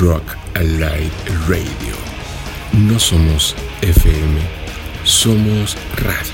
Rock Alive Radio. No somos FM, somos radio.